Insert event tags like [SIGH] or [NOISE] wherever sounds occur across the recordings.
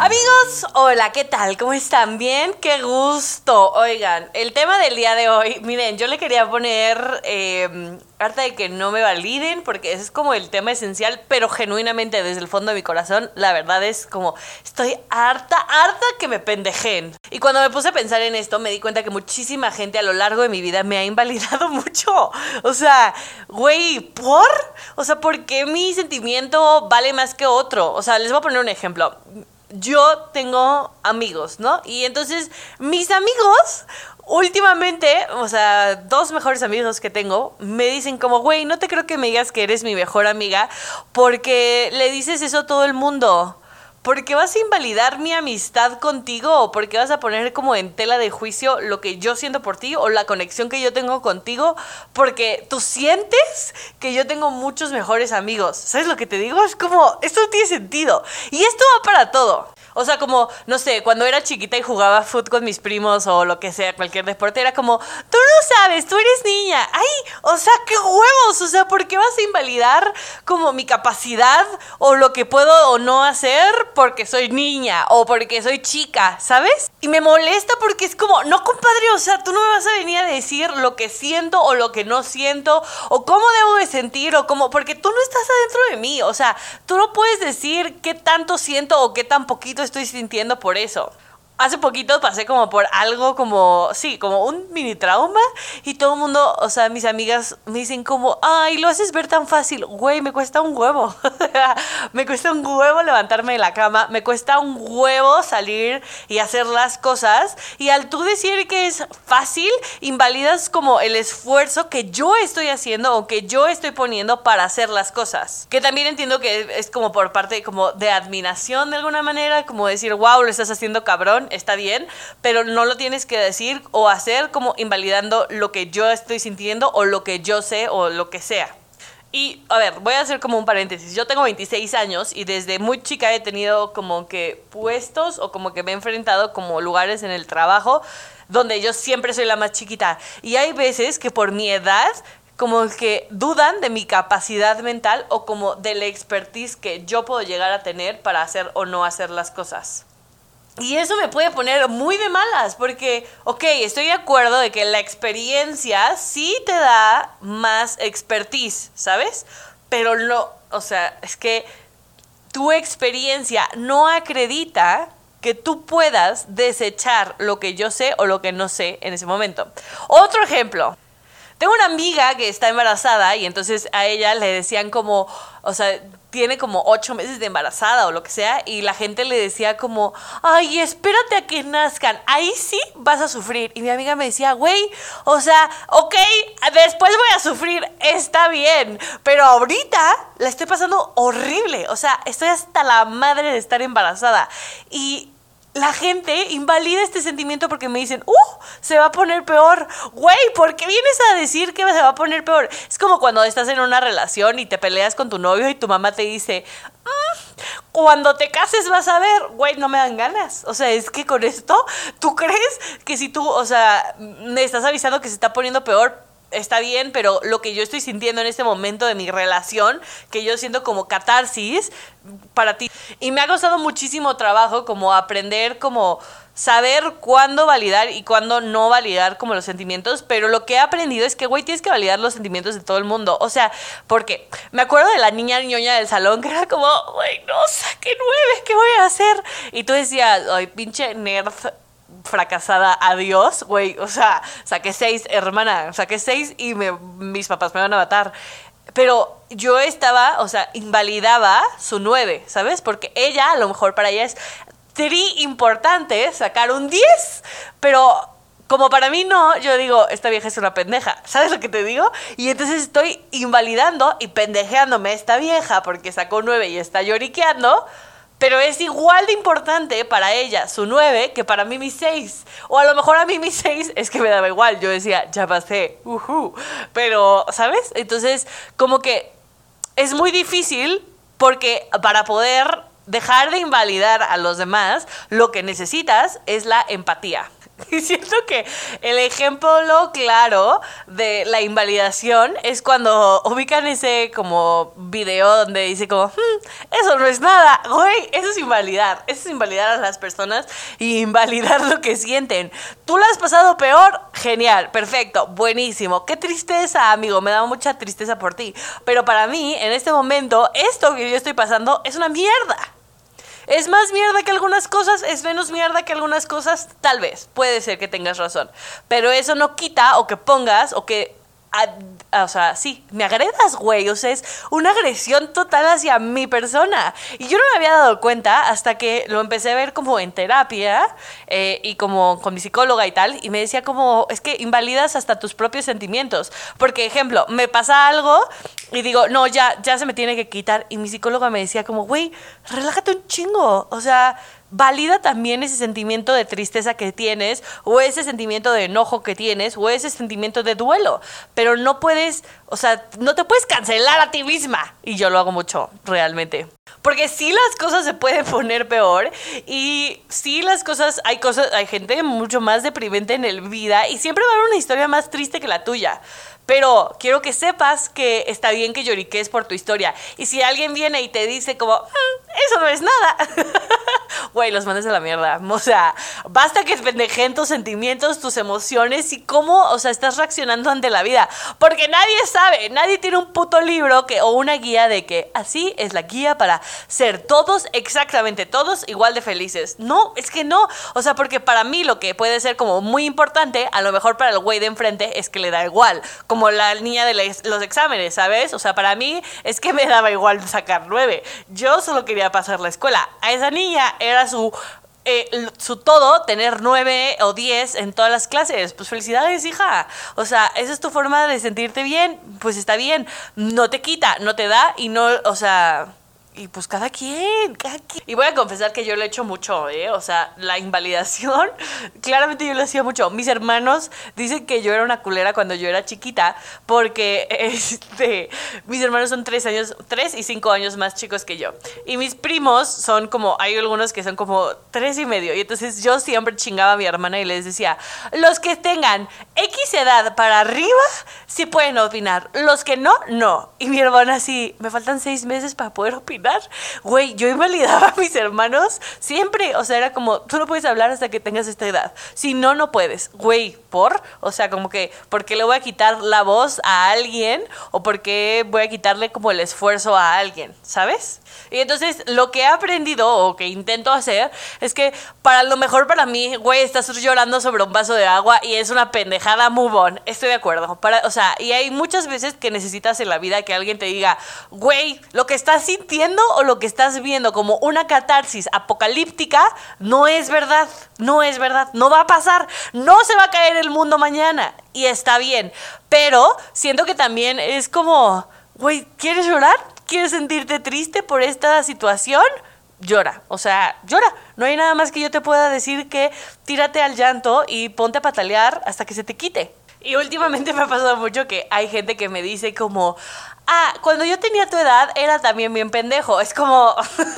Amigos, hola, ¿qué tal? ¿Cómo están? ¿Bien? ¡Qué gusto! Oigan, el tema del día de hoy, miren, yo le quería poner eh, harta de que no me validen, porque ese es como el tema esencial, pero genuinamente desde el fondo de mi corazón, la verdad es como, estoy harta, harta que me pendejen. Y cuando me puse a pensar en esto, me di cuenta que muchísima gente a lo largo de mi vida me ha invalidado [LAUGHS] mucho. O sea, güey, ¿por? O sea, ¿por qué mi sentimiento vale más que otro? O sea, les voy a poner un ejemplo yo tengo amigos, ¿no? Y entonces mis amigos últimamente, o sea, dos mejores amigos que tengo, me dicen como, güey, no te creo que me digas que eres mi mejor amiga porque le dices eso a todo el mundo. ¿Por qué vas a invalidar mi amistad contigo? ¿O por qué vas a poner como en tela de juicio lo que yo siento por ti o la conexión que yo tengo contigo? Porque tú sientes que yo tengo muchos mejores amigos. ¿Sabes lo que te digo? Es como, esto no tiene sentido. Y esto va para todo. O sea, como, no sé, cuando era chiquita y jugaba fútbol con mis primos o lo que sea, cualquier deporte, era como, tú no sabes, tú eres niña. Ay, o sea, qué huevos. O sea, ¿por qué vas a invalidar como mi capacidad o lo que puedo o no hacer porque soy niña o porque soy chica, ¿sabes? Y me molesta porque es como, no, compadre, o sea, tú no me vas a venir a decir lo que siento o lo que no siento o cómo debo de sentir o cómo, porque tú no estás adentro de mí. O sea, tú no puedes decir qué tanto siento o qué tan poquito estoy sintiendo por eso. Hace poquito pasé como por algo como, sí, como un mini trauma y todo el mundo, o sea, mis amigas me dicen como, ay, lo haces ver tan fácil. Güey, me cuesta un huevo. [LAUGHS] me cuesta un huevo levantarme de la cama, me cuesta un huevo salir y hacer las cosas. Y al tú decir que es fácil, invalidas como el esfuerzo que yo estoy haciendo o que yo estoy poniendo para hacer las cosas. Que también entiendo que es como por parte como de admiración de alguna manera, como decir, wow, lo estás haciendo cabrón está bien, pero no lo tienes que decir o hacer como invalidando lo que yo estoy sintiendo o lo que yo sé o lo que sea. Y a ver, voy a hacer como un paréntesis. Yo tengo 26 años y desde muy chica he tenido como que puestos o como que me he enfrentado como lugares en el trabajo donde yo siempre soy la más chiquita. Y hay veces que por mi edad como que dudan de mi capacidad mental o como de la expertise que yo puedo llegar a tener para hacer o no hacer las cosas. Y eso me puede poner muy de malas, porque, ok, estoy de acuerdo de que la experiencia sí te da más expertise, ¿sabes? Pero no, o sea, es que tu experiencia no acredita que tú puedas desechar lo que yo sé o lo que no sé en ese momento. Otro ejemplo. Tengo una amiga que está embarazada y entonces a ella le decían como, o sea, tiene como ocho meses de embarazada o lo que sea y la gente le decía como, ay, espérate a que nazcan, ahí sí vas a sufrir. Y mi amiga me decía, güey, o sea, ok, después voy a sufrir, está bien, pero ahorita la estoy pasando horrible, o sea, estoy hasta la madre de estar embarazada. Y la gente invalida este sentimiento porque me dicen, ¡uh! Se va a poner peor. Güey, ¿por qué vienes a decir que se va a poner peor? Es como cuando estás en una relación y te peleas con tu novio y tu mamá te dice, mm, cuando te cases vas a ver, güey, no me dan ganas. O sea, es que con esto, ¿tú crees que si tú, o sea, me estás avisando que se está poniendo peor? Está bien, pero lo que yo estoy sintiendo en este momento de mi relación, que yo siento como catarsis para ti. Y me ha costado muchísimo trabajo como aprender como saber cuándo validar y cuándo no validar como los sentimientos, pero lo que he aprendido es que, güey, tienes que validar los sentimientos de todo el mundo. O sea, porque me acuerdo de la niña ñoña del salón que era como, güey, no, saqué nueve, ¿qué voy a hacer? Y tú decías, ay, pinche nerd fracasada, adiós, güey, o sea, saqué seis, hermana, saqué seis y me, mis papás me van a matar. Pero yo estaba, o sea, invalidaba su nueve, ¿sabes? Porque ella, a lo mejor para ella es tri importante sacar un 10, pero como para mí no, yo digo, esta vieja es una pendeja, [LAUGHS] ¿sabes lo que te digo? Y entonces estoy invalidando y pendejeándome esta vieja porque sacó nueve y está lloriqueando, pero es igual de importante para ella su 9 que para mí mi 6. O a lo mejor a mí mi 6 es que me daba igual. Yo decía, ya pasé, uh pero, ¿sabes? Entonces, como que es muy difícil porque para poder dejar de invalidar a los demás, lo que necesitas es la empatía. [LAUGHS] Y siento que el ejemplo claro de la invalidación es cuando ubican ese como video donde dice como, hmm, eso no es nada, güey, eso es invalidar, eso es invalidar a las personas y invalidar lo que sienten. Tú lo has pasado peor, genial, perfecto, buenísimo. Qué tristeza, amigo, me da mucha tristeza por ti. Pero para mí, en este momento, esto que yo estoy pasando es una mierda. ¿Es más mierda que algunas cosas? ¿Es menos mierda que algunas cosas? Tal vez, puede ser que tengas razón. Pero eso no quita o que pongas o que o sea, sí, me agredas, güey. O sea, es una agresión total hacia mi persona. Y yo no me había dado cuenta hasta que lo empecé a ver como en terapia eh, y como con mi psicóloga y tal. Y me decía como, es que invalidas hasta tus propios sentimientos. Porque, ejemplo, me pasa algo y digo, no, ya, ya se me tiene que quitar. Y mi psicóloga me decía como, güey, relájate un chingo. O sea, valida también ese sentimiento de tristeza que tienes, o ese sentimiento de enojo que tienes, o ese sentimiento de duelo. Pero no puedes, o sea, no te puedes cancelar a ti misma. Y yo lo hago mucho, realmente. Porque sí las cosas se pueden [LAUGHS] poner peor y sí las cosas, hay cosas, hay gente mucho más deprimente en el vida y siempre va a haber una historia más triste que la tuya. Pero quiero que sepas que está bien que lloriques por tu historia. Y si alguien viene y te dice como, mm, eso no es nada, [LAUGHS] güey, los mandes a la mierda. O sea, basta que pendejen tus sentimientos, tus emociones y cómo, o sea, estás reaccionando ante la vida. Porque nadie sabe, nadie tiene un puto libro que, o una guía de que así es la guía para ser todos, exactamente todos, igual de felices. No, es que no. O sea, porque para mí lo que puede ser como muy importante, a lo mejor para el güey de enfrente, es que le da igual la niña de los exámenes, ¿sabes? O sea, para mí es que me daba igual sacar nueve. Yo solo quería pasar la escuela. A esa niña era su eh, su todo, tener nueve o diez en todas las clases. Pues felicidades, hija. O sea, esa es tu forma de sentirte bien. Pues está bien. No te quita, no te da y no, o sea, y pues cada quien, cada quien. Y voy a confesar que yo lo he hecho mucho, ¿eh? O sea, la invalidación, [LAUGHS] claramente yo lo hacía mucho. Mis hermanos dicen que yo era una culera cuando yo era chiquita, porque [LAUGHS] este, mis hermanos son tres años, tres y cinco años más chicos que yo. Y mis primos son como, hay algunos que son como tres y medio. Y entonces yo siempre chingaba a mi hermana y les decía, los que tengan X edad para arriba, sí pueden opinar. Los que no, no. Y mi hermana así, me faltan seis meses para poder opinar Güey, yo invalidaba a mis hermanos siempre. O sea, era como, tú no puedes hablar hasta que tengas esta edad. Si no, no puedes. Güey, ¿por? O sea, como que, ¿por qué le voy a quitar la voz a alguien? ¿O por qué voy a quitarle como el esfuerzo a alguien? ¿Sabes? Y entonces lo que he aprendido o que intento hacer es que para lo mejor para mí, güey, estás llorando sobre un vaso de agua y es una pendejada, move on. Estoy de acuerdo. Para, o sea, y hay muchas veces que necesitas en la vida que alguien te diga, güey, lo que estás sintiendo o lo que estás viendo como una catarsis apocalíptica no es verdad. No es verdad. No va a pasar. No se va a caer el mundo mañana. Y está bien. Pero siento que también es como, güey, ¿quieres llorar? ¿Quieres sentirte triste por esta situación? Llora, o sea, llora. No hay nada más que yo te pueda decir que tírate al llanto y ponte a patalear hasta que se te quite. Y últimamente me ha pasado mucho que hay gente que me dice como, ah, cuando yo tenía tu edad era también bien pendejo. Es como,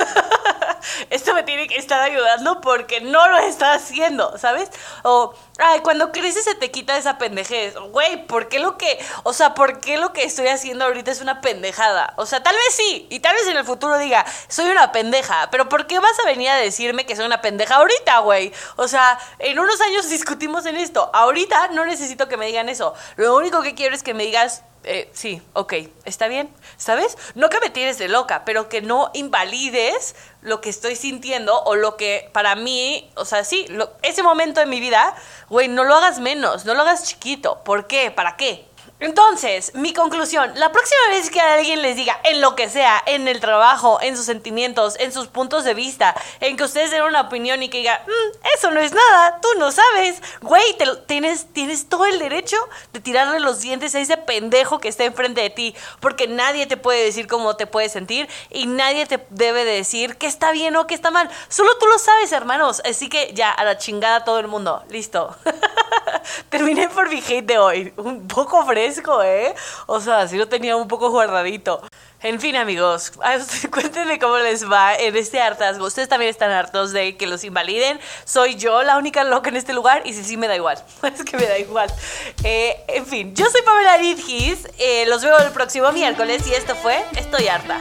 [LAUGHS] [LAUGHS] esto me tiene que estar ayudando porque no lo está haciendo, ¿sabes? O, ay, cuando creces se te quita esa pendejez. Güey, ¿por qué lo que, o sea, por qué lo que estoy haciendo ahorita es una pendejada? O sea, tal vez sí, y tal vez en el futuro diga, soy una pendeja, pero ¿por qué vas a venir a decirme que soy una pendeja ahorita, güey? O sea, en unos años [LAUGHS] discutimos en esto. Ahorita no necesito que me digan eso. Lo único que quiero es que me digas, eh, sí, ok, está bien, ¿sabes? No que me tires de loca, pero que no invalides lo que estoy sintiendo o lo que para mí, o sea, sí, ese momento de mi vida, güey, no lo hagas menos, no lo hagas chiquito. ¿Por qué? ¿Para qué? Entonces, mi conclusión, la próxima vez que alguien les diga en lo que sea, en el trabajo, en sus sentimientos, en sus puntos de vista, en que ustedes den una opinión y que diga, mm, eso no es nada, tú no sabes, güey, tienes, tienes todo el derecho de tirarle los dientes a ese pendejo que está enfrente de ti, porque nadie te puede decir cómo te puedes sentir y nadie te debe decir que está bien o que está mal, solo tú lo sabes, hermanos, así que ya, a la chingada todo el mundo, listo. [LAUGHS] [LAUGHS] Terminé por mi hate de hoy, un poco fresco ¿eh? O sea, si lo tenía un poco guardadito. En fin, amigos, [LAUGHS] cuéntenme cómo les va en este hartazgo. Ustedes también están hartos de que los invaliden. Soy yo la única loca en este lugar y si sí, me da igual. [LAUGHS] Es que me da igual. Eh, en fin, yo soy Pamela Ridgis. Eh, los veo el próximo miércoles y esto fue Estoy harta.